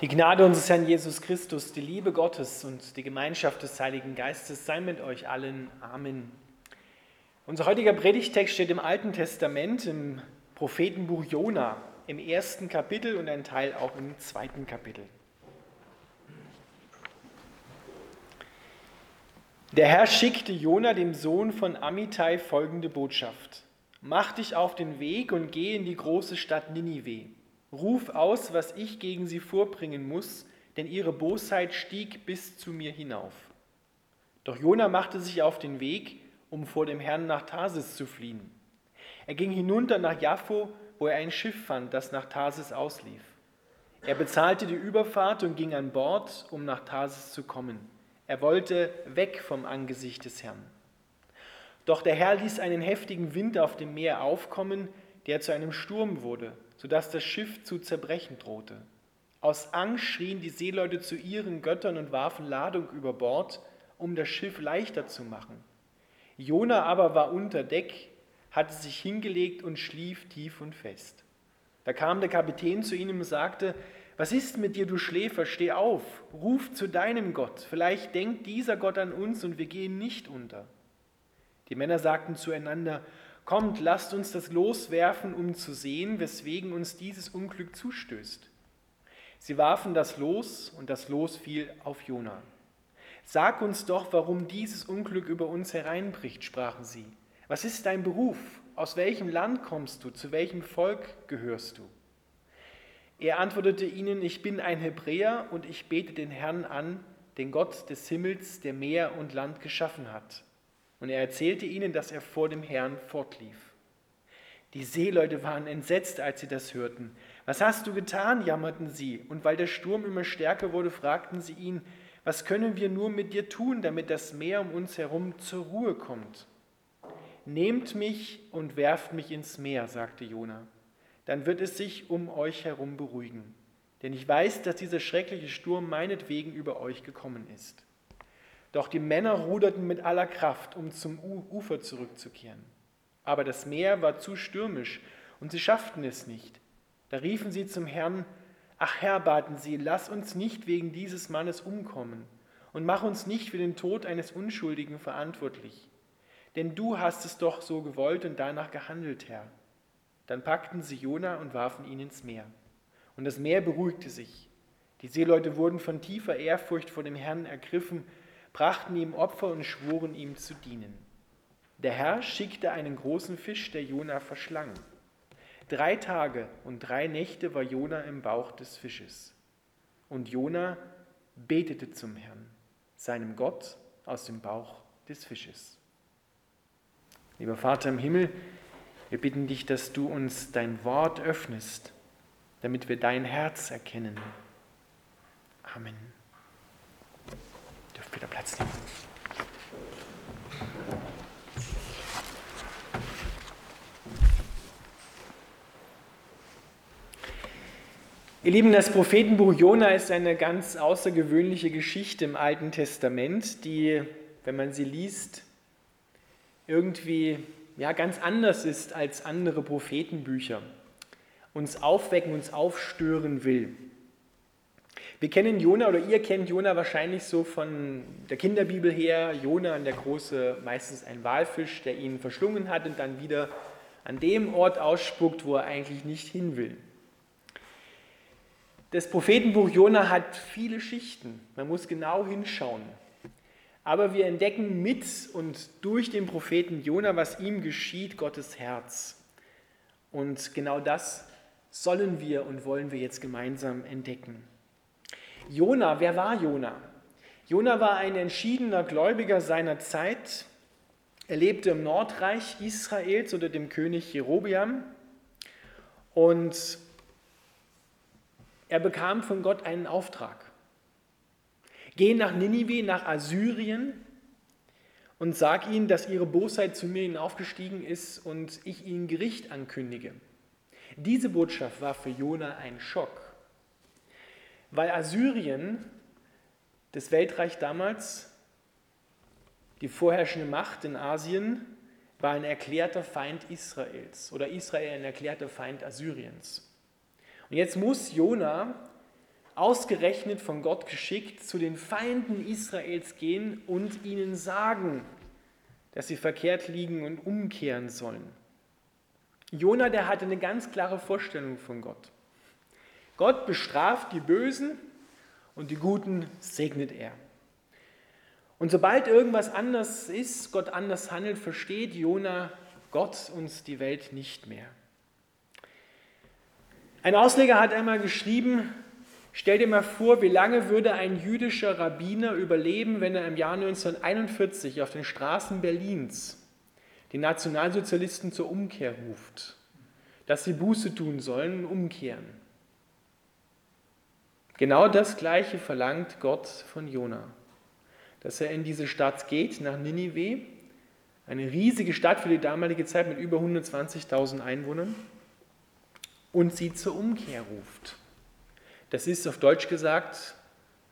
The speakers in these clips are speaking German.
Die Gnade unseres Herrn Jesus Christus, die Liebe Gottes und die Gemeinschaft des Heiligen Geistes sei mit euch allen. Amen. Unser heutiger Predigtext steht im Alten Testament im Prophetenbuch Jona im ersten Kapitel und ein Teil auch im zweiten Kapitel. Der Herr schickte Jona, dem Sohn von Amittai, folgende Botschaft: Mach dich auf den Weg und geh in die große Stadt Ninive Ruf aus, was ich gegen sie vorbringen muss, denn ihre Bosheit stieg bis zu mir hinauf. Doch Jona machte sich auf den Weg, um vor dem Herrn nach Tarsis zu fliehen. Er ging hinunter nach Jaffo, wo er ein Schiff fand, das nach Tarsis auslief. Er bezahlte die Überfahrt und ging an Bord, um nach Tarsis zu kommen. Er wollte weg vom Angesicht des Herrn. Doch der Herr ließ einen heftigen Wind auf dem Meer aufkommen, der zu einem Sturm wurde sodass das Schiff zu zerbrechen drohte. Aus Angst schrien die Seeleute zu ihren Göttern und warfen Ladung über Bord, um das Schiff leichter zu machen. Jona aber war unter Deck, hatte sich hingelegt und schlief tief und fest. Da kam der Kapitän zu ihm und sagte, was ist mit dir, du Schläfer? Steh auf, ruf zu deinem Gott. Vielleicht denkt dieser Gott an uns und wir gehen nicht unter. Die Männer sagten zueinander, Kommt, lasst uns das loswerfen, um zu sehen, weswegen uns dieses Unglück zustößt. Sie warfen das Los und das Los fiel auf Jona. Sag uns doch, warum dieses Unglück über uns hereinbricht, sprachen sie. Was ist dein Beruf? Aus welchem Land kommst du? Zu welchem Volk gehörst du? Er antwortete ihnen, ich bin ein Hebräer und ich bete den Herrn an, den Gott des Himmels, der Meer und Land geschaffen hat. Und er erzählte ihnen, dass er vor dem Herrn fortlief. Die Seeleute waren entsetzt, als sie das hörten. Was hast du getan? jammerten sie. Und weil der Sturm immer stärker wurde, fragten sie ihn, was können wir nur mit dir tun, damit das Meer um uns herum zur Ruhe kommt? Nehmt mich und werft mich ins Meer, sagte Jona. Dann wird es sich um euch herum beruhigen. Denn ich weiß, dass dieser schreckliche Sturm meinetwegen über euch gekommen ist. Doch die Männer ruderten mit aller Kraft, um zum Ufer zurückzukehren. Aber das Meer war zu stürmisch und sie schafften es nicht. Da riefen sie zum Herrn, Ach Herr, baten sie, lass uns nicht wegen dieses Mannes umkommen und mach uns nicht für den Tod eines Unschuldigen verantwortlich. Denn du hast es doch so gewollt und danach gehandelt, Herr. Dann packten sie Jona und warfen ihn ins Meer. Und das Meer beruhigte sich. Die Seeleute wurden von tiefer Ehrfurcht vor dem Herrn ergriffen brachten ihm Opfer und schworen ihm zu dienen. Der Herr schickte einen großen Fisch, der Jona verschlang. Drei Tage und drei Nächte war Jona im Bauch des Fisches. Und Jona betete zum Herrn, seinem Gott, aus dem Bauch des Fisches. Lieber Vater im Himmel, wir bitten dich, dass du uns dein Wort öffnest, damit wir dein Herz erkennen. Amen dürft wieder Platz nehmen. Ihr Lieben, das Prophetenbuch Jona ist eine ganz außergewöhnliche Geschichte im Alten Testament, die, wenn man sie liest, irgendwie ja, ganz anders ist als andere Prophetenbücher, uns aufwecken, uns aufstören will. Wir kennen Jona oder ihr kennt Jona wahrscheinlich so von der Kinderbibel her. Jona, der große, meistens ein Walfisch, der ihn verschlungen hat und dann wieder an dem Ort ausspuckt, wo er eigentlich nicht hin will. Das Prophetenbuch Jona hat viele Schichten. Man muss genau hinschauen. Aber wir entdecken mit und durch den Propheten Jona, was ihm geschieht, Gottes Herz. Und genau das sollen wir und wollen wir jetzt gemeinsam entdecken. Jona, wer war Jona? Jona war ein entschiedener Gläubiger seiner Zeit. Er lebte im Nordreich Israels unter dem König Jerobiam und er bekam von Gott einen Auftrag. Geh nach Ninive, nach Assyrien und sag ihnen, dass ihre Bosheit zu mir hinaufgestiegen ist und ich ihnen Gericht ankündige. Diese Botschaft war für Jona ein Schock. Weil Assyrien, das Weltreich damals, die vorherrschende Macht in Asien, war ein erklärter Feind Israels oder Israel ein erklärter Feind Assyriens. Und jetzt muss Jona ausgerechnet von Gott geschickt, zu den Feinden Israels gehen und ihnen sagen, dass sie verkehrt liegen und umkehren sollen. Jona, der hatte eine ganz klare Vorstellung von Gott. Gott bestraft die Bösen und die Guten segnet er. Und sobald irgendwas anders ist, Gott anders handelt, versteht Jona Gott und die Welt nicht mehr. Ein Ausleger hat einmal geschrieben, stell dir mal vor, wie lange würde ein jüdischer Rabbiner überleben, wenn er im Jahr 1941 auf den Straßen Berlins die Nationalsozialisten zur Umkehr ruft, dass sie Buße tun sollen und umkehren. Genau das Gleiche verlangt Gott von Jona, dass er in diese Stadt geht, nach Ninive, eine riesige Stadt für die damalige Zeit mit über 120.000 Einwohnern, und sie zur Umkehr ruft. Das ist auf Deutsch gesagt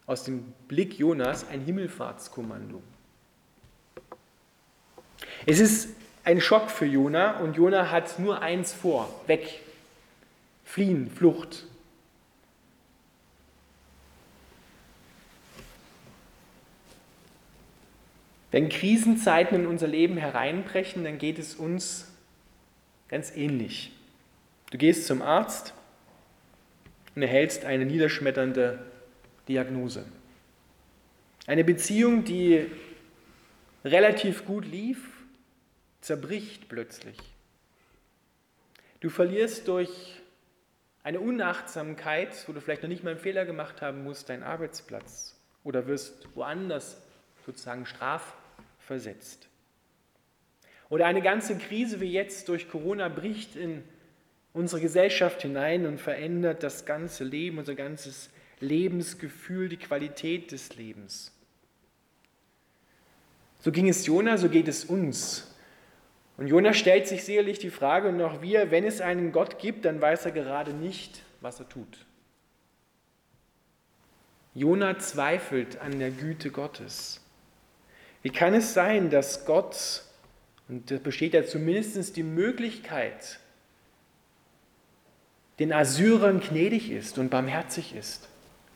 aus dem Blick Jonas ein Himmelfahrtskommando. Es ist ein Schock für Jona und Jona hat nur eins vor: weg, fliehen, Flucht. Wenn Krisenzeiten in unser Leben hereinbrechen, dann geht es uns ganz ähnlich. Du gehst zum Arzt und erhältst eine niederschmetternde Diagnose. Eine Beziehung, die relativ gut lief, zerbricht plötzlich. Du verlierst durch eine Unachtsamkeit, wo du vielleicht noch nicht mal einen Fehler gemacht haben musst, deinen Arbeitsplatz oder wirst woanders sozusagen straf versetzt. Oder eine ganze Krise wie jetzt durch Corona bricht in unsere Gesellschaft hinein und verändert das ganze Leben, unser ganzes Lebensgefühl, die Qualität des Lebens. So ging es Jona, so geht es uns. Und Jona stellt sich sicherlich die Frage, und auch wir, wenn es einen Gott gibt, dann weiß er gerade nicht, was er tut. Jona zweifelt an der Güte Gottes. Wie kann es sein, dass Gott, und da besteht ja zumindest die Möglichkeit, den Assyrern gnädig ist und barmherzig ist?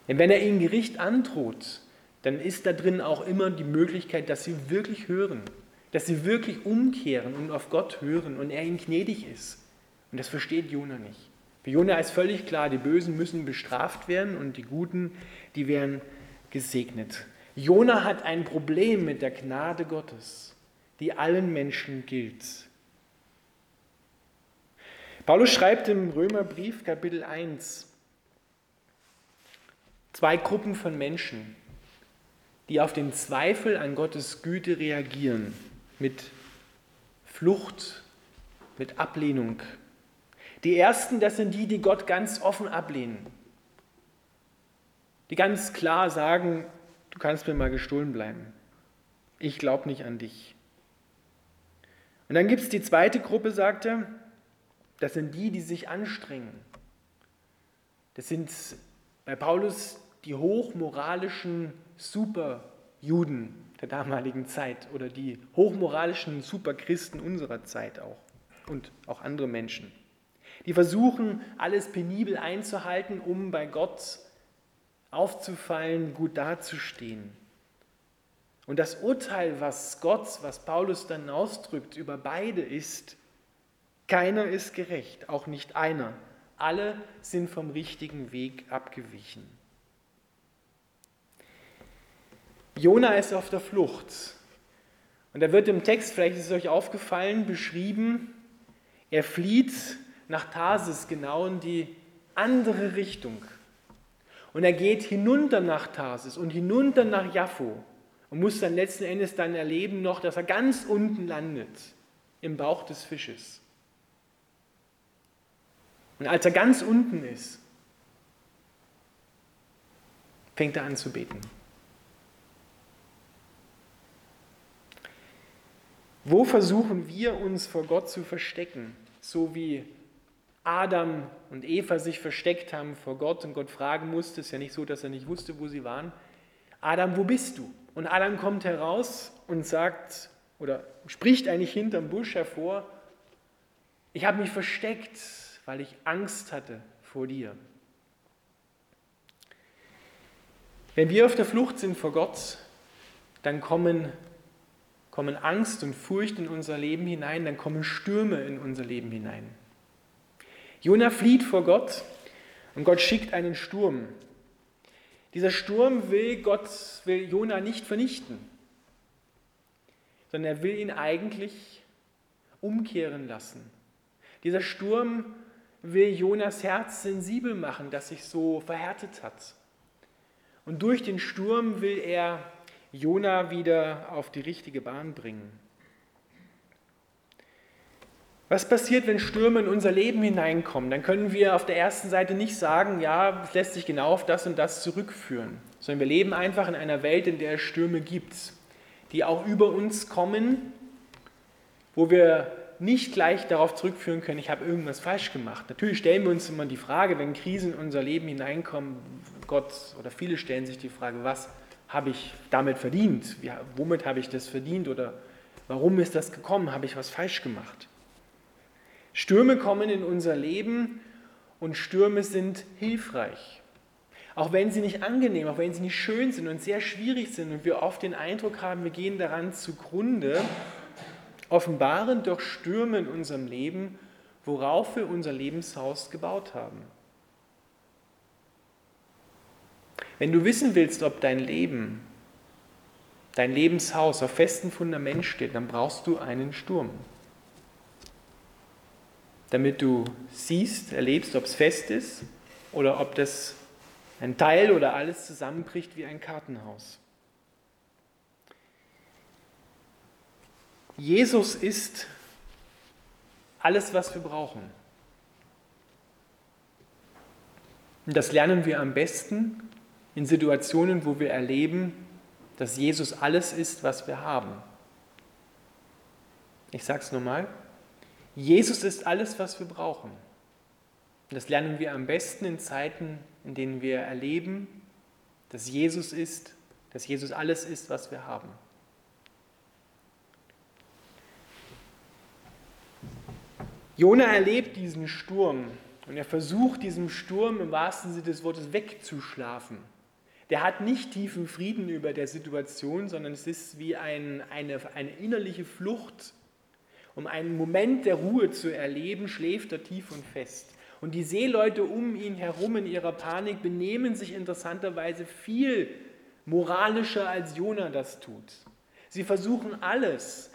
Denn wenn er ihnen Gericht androht, dann ist da drin auch immer die Möglichkeit, dass sie wirklich hören, dass sie wirklich umkehren und auf Gott hören und er ihnen gnädig ist. Und das versteht Jona nicht. Für Jona ist völlig klar, die Bösen müssen bestraft werden und die Guten, die werden gesegnet. Jona hat ein Problem mit der Gnade Gottes, die allen Menschen gilt. Paulus schreibt im Römerbrief Kapitel 1 zwei Gruppen von Menschen, die auf den Zweifel an Gottes Güte reagieren mit Flucht, mit Ablehnung. Die ersten, das sind die, die Gott ganz offen ablehnen, die ganz klar sagen, du kannst mir mal gestohlen bleiben. Ich glaube nicht an dich. Und dann gibt es die zweite Gruppe, sagt er, das sind die, die sich anstrengen. Das sind bei Paulus die hochmoralischen Superjuden der damaligen Zeit oder die hochmoralischen Superchristen unserer Zeit auch und auch andere Menschen. Die versuchen, alles penibel einzuhalten, um bei Gott aufzufallen, gut dazustehen. Und das Urteil, was Gott, was Paulus dann ausdrückt über beide ist, keiner ist gerecht, auch nicht einer. Alle sind vom richtigen Weg abgewichen. Jona ist auf der Flucht. Und er wird im Text, vielleicht ist es euch aufgefallen, beschrieben, er flieht nach Tarsis, genau in die andere Richtung. Und er geht hinunter nach Tarsis und hinunter nach Jaffo und muss dann letzten Endes dann erleben noch, dass er ganz unten landet, im Bauch des Fisches. Und als er ganz unten ist, fängt er an zu beten. Wo versuchen wir uns vor Gott zu verstecken, so wie Adam und Eva sich versteckt haben vor Gott und Gott fragen musste, ist ja nicht so, dass er nicht wusste, wo sie waren. Adam, wo bist du? Und Adam kommt heraus und sagt oder spricht eigentlich hinterm Busch hervor, ich habe mich versteckt, weil ich Angst hatte vor dir. Wenn wir auf der Flucht sind vor Gott, dann kommen, kommen Angst und Furcht in unser Leben hinein, dann kommen Stürme in unser Leben hinein. Jona flieht vor Gott und Gott schickt einen Sturm. Dieser Sturm will Gott, will Jona nicht vernichten, sondern er will ihn eigentlich umkehren lassen. Dieser Sturm will Jonas Herz sensibel machen, das sich so verhärtet hat. Und durch den Sturm will er Jona wieder auf die richtige Bahn bringen. Was passiert, wenn Stürme in unser Leben hineinkommen? Dann können wir auf der ersten Seite nicht sagen, ja, es lässt sich genau auf das und das zurückführen, sondern wir leben einfach in einer Welt, in der es Stürme gibt, die auch über uns kommen, wo wir nicht gleich darauf zurückführen können, ich habe irgendwas falsch gemacht. Natürlich stellen wir uns immer die Frage, wenn Krisen in unser Leben hineinkommen, Gott oder viele stellen sich die Frage, was habe ich damit verdient? womit habe ich das verdient oder warum ist das gekommen? Habe ich was falsch gemacht? Stürme kommen in unser Leben und Stürme sind hilfreich. Auch wenn sie nicht angenehm, auch wenn sie nicht schön sind und sehr schwierig sind und wir oft den Eindruck haben, wir gehen daran zugrunde, offenbaren doch Stürme in unserem Leben, worauf wir unser Lebenshaus gebaut haben. Wenn du wissen willst, ob dein Leben, dein Lebenshaus auf festem Fundament steht, dann brauchst du einen Sturm damit du siehst, erlebst, ob es fest ist oder ob das ein Teil oder alles zusammenbricht wie ein Kartenhaus. Jesus ist alles, was wir brauchen. Und das lernen wir am besten in Situationen, wo wir erleben, dass Jesus alles ist, was wir haben. Ich sage es nochmal. Jesus ist alles, was wir brauchen. Und das lernen wir am besten in Zeiten, in denen wir erleben, dass Jesus ist, dass Jesus alles ist, was wir haben. Jona erlebt diesen Sturm und er versucht, diesem Sturm im wahrsten Sinne des Wortes wegzuschlafen. Der hat nicht tiefen Frieden über der Situation, sondern es ist wie ein, eine, eine innerliche Flucht um einen Moment der Ruhe zu erleben, schläft er tief und fest. Und die Seeleute um ihn herum in ihrer Panik benehmen sich interessanterweise viel moralischer, als Jona das tut. Sie versuchen alles,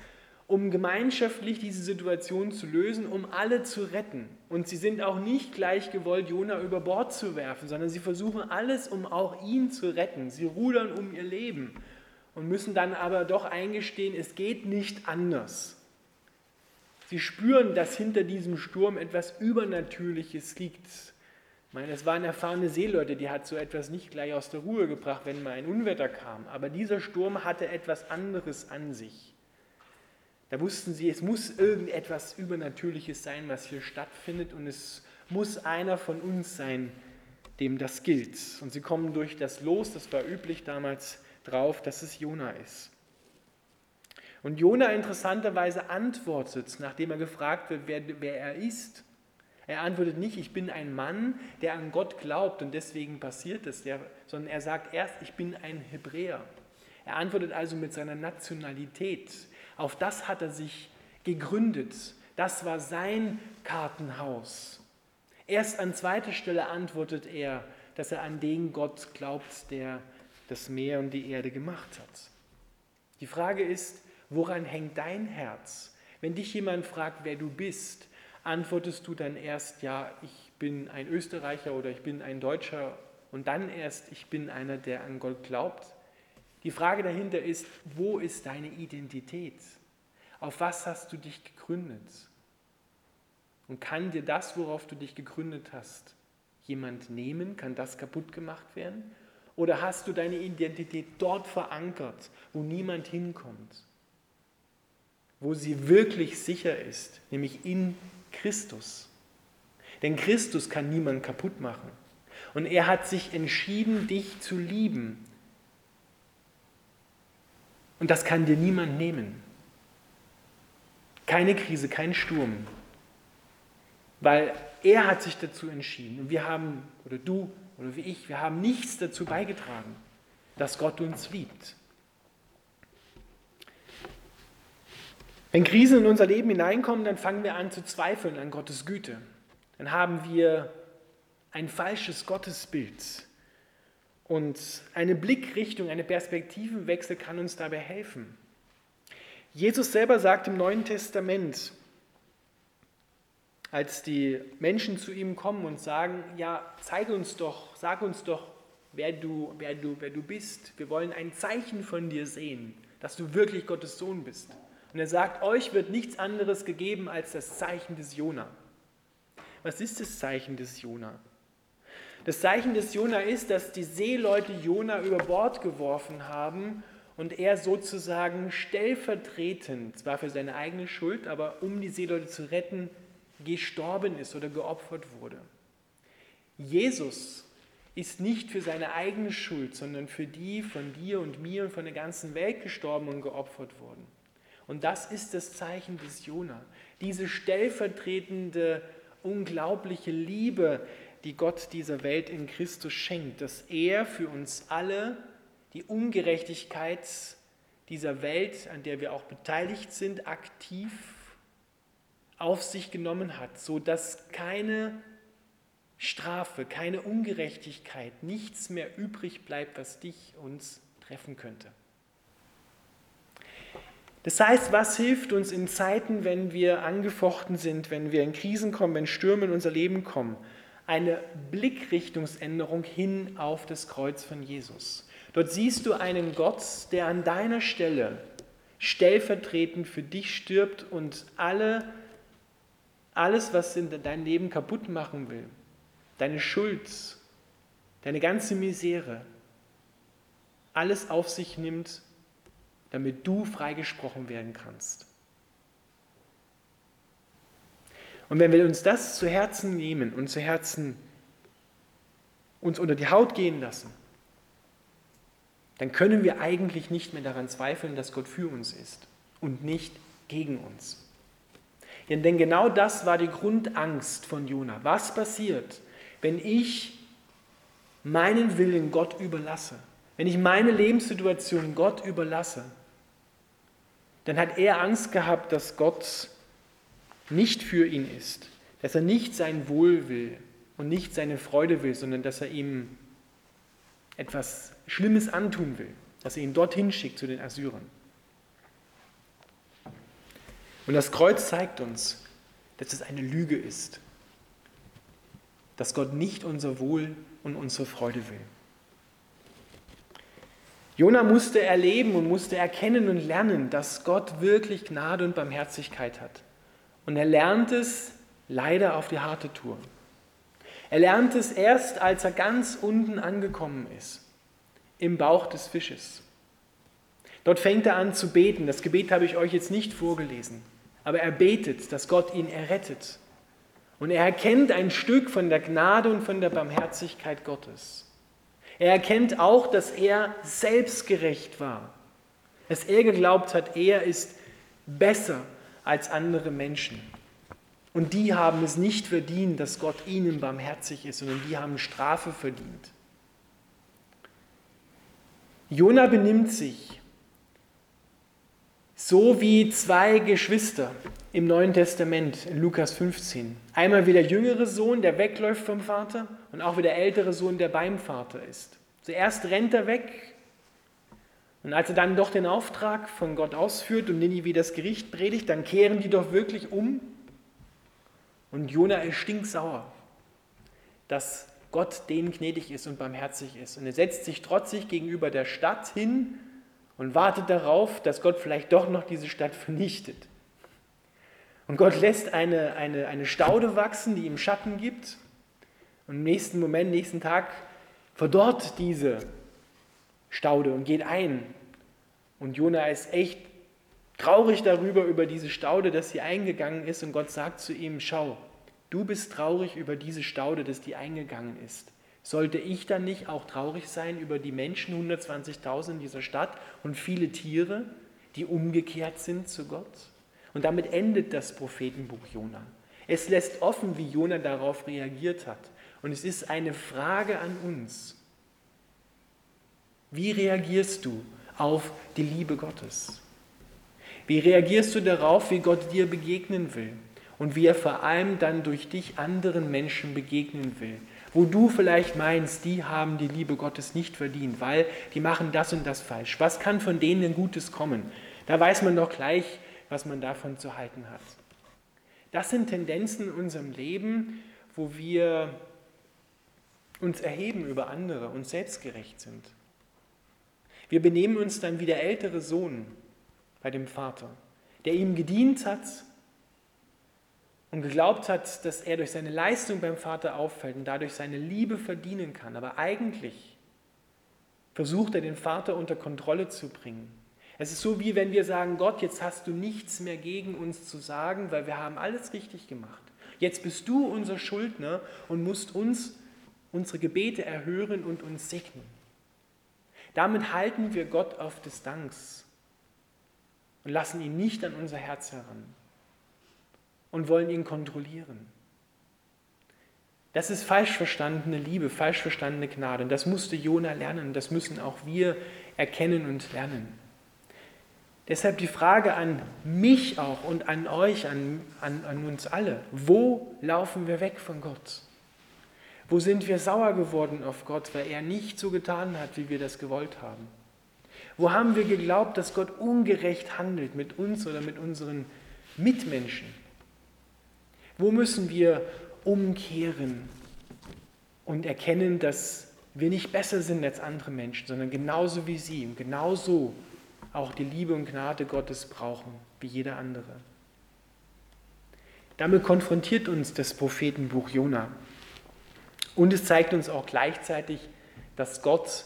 um gemeinschaftlich diese Situation zu lösen, um alle zu retten. Und sie sind auch nicht gleich gewollt, Jona über Bord zu werfen, sondern sie versuchen alles, um auch ihn zu retten. Sie rudern um ihr Leben und müssen dann aber doch eingestehen, es geht nicht anders. Sie spüren, dass hinter diesem Sturm etwas Übernatürliches liegt. Ich meine, es waren erfahrene Seeleute, die hat so etwas nicht gleich aus der Ruhe gebracht, wenn mal ein Unwetter kam. Aber dieser Sturm hatte etwas anderes an sich. Da wussten sie, es muss irgendetwas Übernatürliches sein, was hier stattfindet und es muss einer von uns sein, dem das gilt. Und sie kommen durch das Los, das war üblich damals, drauf, dass es Jona ist. Und Jona interessanterweise antwortet, nachdem er gefragt wird, wer, wer er ist. Er antwortet nicht, ich bin ein Mann, der an Gott glaubt und deswegen passiert es, der, sondern er sagt erst, ich bin ein Hebräer. Er antwortet also mit seiner Nationalität. Auf das hat er sich gegründet. Das war sein Kartenhaus. Erst an zweiter Stelle antwortet er, dass er an den Gott glaubt, der das Meer und die Erde gemacht hat. Die Frage ist, Woran hängt dein Herz? Wenn dich jemand fragt, wer du bist, antwortest du dann erst, ja, ich bin ein Österreicher oder ich bin ein Deutscher und dann erst, ich bin einer, der an Gott glaubt? Die Frage dahinter ist, wo ist deine Identität? Auf was hast du dich gegründet? Und kann dir das, worauf du dich gegründet hast, jemand nehmen? Kann das kaputt gemacht werden? Oder hast du deine Identität dort verankert, wo niemand hinkommt? Wo sie wirklich sicher ist, nämlich in Christus. Denn Christus kann niemand kaputt machen. Und er hat sich entschieden, dich zu lieben. Und das kann dir niemand nehmen. Keine Krise, kein Sturm. Weil er hat sich dazu entschieden. Und wir haben, oder du, oder wie ich, wir haben nichts dazu beigetragen. dass Gott uns liebt. Wenn Krisen in unser Leben hineinkommen, dann fangen wir an zu zweifeln an Gottes Güte. Dann haben wir ein falsches Gottesbild. Und eine Blickrichtung, eine Perspektivenwechsel kann uns dabei helfen. Jesus selber sagt im Neuen Testament, als die Menschen zu ihm kommen und sagen, ja, zeig uns doch, sag uns doch, wer du, wer du, wer du bist. Wir wollen ein Zeichen von dir sehen, dass du wirklich Gottes Sohn bist. Und er sagt, euch wird nichts anderes gegeben als das Zeichen des Jona. Was ist das Zeichen des Jona? Das Zeichen des Jona ist, dass die Seeleute Jona über Bord geworfen haben und er sozusagen stellvertretend, zwar für seine eigene Schuld, aber um die Seeleute zu retten, gestorben ist oder geopfert wurde. Jesus ist nicht für seine eigene Schuld, sondern für die von dir und mir und von der ganzen Welt gestorben und geopfert worden. Und das ist das Zeichen des Jona. Diese stellvertretende, unglaubliche Liebe, die Gott dieser Welt in Christus schenkt, dass er für uns alle die Ungerechtigkeit dieser Welt, an der wir auch beteiligt sind, aktiv auf sich genommen hat, so dass keine Strafe, keine Ungerechtigkeit, nichts mehr übrig bleibt, was dich uns treffen könnte. Das heißt, was hilft uns in Zeiten, wenn wir angefochten sind, wenn wir in Krisen kommen, wenn Stürme in unser Leben kommen? Eine Blickrichtungsänderung hin auf das Kreuz von Jesus. Dort siehst du einen Gott, der an deiner Stelle stellvertretend für dich stirbt und alle, alles, was in dein Leben kaputt machen will, deine Schuld, deine ganze Misere, alles auf sich nimmt damit du freigesprochen werden kannst. Und wenn wir uns das zu Herzen nehmen und zu Herzen uns unter die Haut gehen lassen, dann können wir eigentlich nicht mehr daran zweifeln, dass Gott für uns ist und nicht gegen uns. Denn genau das war die Grundangst von Jona. Was passiert, wenn ich meinen Willen Gott überlasse? Wenn ich meine Lebenssituation Gott überlasse? Dann hat er Angst gehabt, dass Gott nicht für ihn ist, dass er nicht sein Wohl will und nicht seine Freude will, sondern dass er ihm etwas Schlimmes antun will, dass er ihn dorthin schickt zu den Assyrern. Und das Kreuz zeigt uns, dass es eine Lüge ist, dass Gott nicht unser Wohl und unsere Freude will. Jona musste erleben und musste erkennen und lernen, dass Gott wirklich Gnade und Barmherzigkeit hat. Und er lernt es leider auf die harte Tour. Er lernt es erst, als er ganz unten angekommen ist, im Bauch des Fisches. Dort fängt er an zu beten. Das Gebet habe ich euch jetzt nicht vorgelesen, aber er betet, dass Gott ihn errettet. Und er erkennt ein Stück von der Gnade und von der Barmherzigkeit Gottes. Er erkennt auch, dass er selbstgerecht war, dass er geglaubt hat, er ist besser als andere Menschen. Und die haben es nicht verdient, dass Gott ihnen barmherzig ist, sondern die haben Strafe verdient. Jona benimmt sich so wie zwei Geschwister im Neuen Testament in Lukas 15. Einmal wie der jüngere Sohn, der wegläuft vom Vater und auch wie der ältere Sohn, der beim Vater ist. Zuerst rennt er weg und als er dann doch den Auftrag von Gott ausführt und Ninive das Gericht predigt, dann kehren die doch wirklich um und Jona ist stinksauer, dass Gott denen gnädig ist und barmherzig ist. Und er setzt sich trotzig gegenüber der Stadt hin und wartet darauf, dass Gott vielleicht doch noch diese Stadt vernichtet. Und Gott lässt eine, eine, eine Staude wachsen, die ihm Schatten gibt. Und im nächsten Moment, nächsten Tag verdorrt diese Staude und geht ein. Und Jona ist echt traurig darüber, über diese Staude, dass sie eingegangen ist. Und Gott sagt zu ihm, schau, du bist traurig über diese Staude, dass die eingegangen ist. Sollte ich dann nicht auch traurig sein über die Menschen, 120.000 in dieser Stadt und viele Tiere, die umgekehrt sind zu Gott? Und damit endet das Prophetenbuch Jona. Es lässt offen, wie Jona darauf reagiert hat. Und es ist eine Frage an uns. Wie reagierst du auf die Liebe Gottes? Wie reagierst du darauf, wie Gott dir begegnen will und wie er vor allem dann durch dich anderen Menschen begegnen will? Wo du vielleicht meinst, die haben die Liebe Gottes nicht verdient, weil die machen das und das falsch. Was kann von denen denn Gutes kommen? Da weiß man doch gleich, was man davon zu halten hat. Das sind Tendenzen in unserem Leben, wo wir uns erheben über andere und selbstgerecht sind. Wir benehmen uns dann wie der ältere Sohn bei dem Vater, der ihm gedient hat und geglaubt hat, dass er durch seine Leistung beim Vater auffällt und dadurch seine Liebe verdienen kann. Aber eigentlich versucht er den Vater unter Kontrolle zu bringen. Es ist so, wie wenn wir sagen, Gott, jetzt hast du nichts mehr gegen uns zu sagen, weil wir haben alles richtig gemacht. Jetzt bist du unser Schuldner und musst uns unsere Gebete erhören und uns segnen. Damit halten wir Gott auf Distanz und lassen ihn nicht an unser Herz heran und wollen ihn kontrollieren. Das ist falsch verstandene Liebe, falsch verstandene Gnade. Und das musste Jona lernen, das müssen auch wir erkennen und lernen. Deshalb die Frage an mich auch und an euch, an, an, an uns alle. Wo laufen wir weg von Gott? Wo sind wir sauer geworden auf Gott, weil er nicht so getan hat, wie wir das gewollt haben? Wo haben wir geglaubt, dass Gott ungerecht handelt mit uns oder mit unseren Mitmenschen? Wo müssen wir umkehren und erkennen, dass wir nicht besser sind als andere Menschen, sondern genauso wie sie und genauso auch die Liebe und Gnade Gottes brauchen wie jeder andere? Damit konfrontiert uns das Prophetenbuch Jona. Und es zeigt uns auch gleichzeitig, dass Gott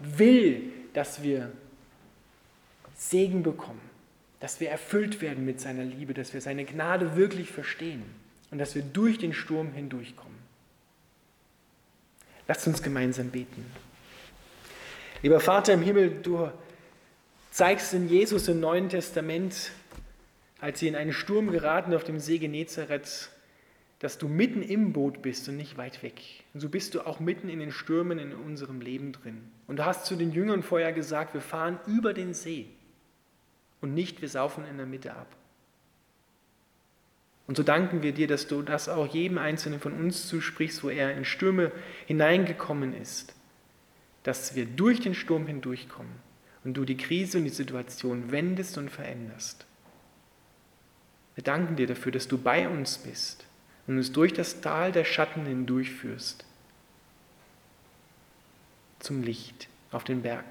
will, dass wir Segen bekommen, dass wir erfüllt werden mit seiner Liebe, dass wir seine Gnade wirklich verstehen und dass wir durch den Sturm hindurchkommen. Lasst uns gemeinsam beten. Lieber Vater im Himmel, du zeigst in Jesus im Neuen Testament, als sie in einen Sturm geraten auf dem See Genezareth, dass du mitten im Boot bist und nicht weit weg. Und so bist du auch mitten in den Stürmen in unserem Leben drin. Und du hast zu den Jüngern vorher gesagt, wir fahren über den See und nicht, wir saufen in der Mitte ab. Und so danken wir dir, dass du das auch jedem Einzelnen von uns zusprichst, wo er in Stürme hineingekommen ist, dass wir durch den Sturm hindurchkommen und du die Krise und die Situation wendest und veränderst. Wir danken dir dafür, dass du bei uns bist und uns durch das Tal der Schatten hindurchführst zum Licht auf den Berg.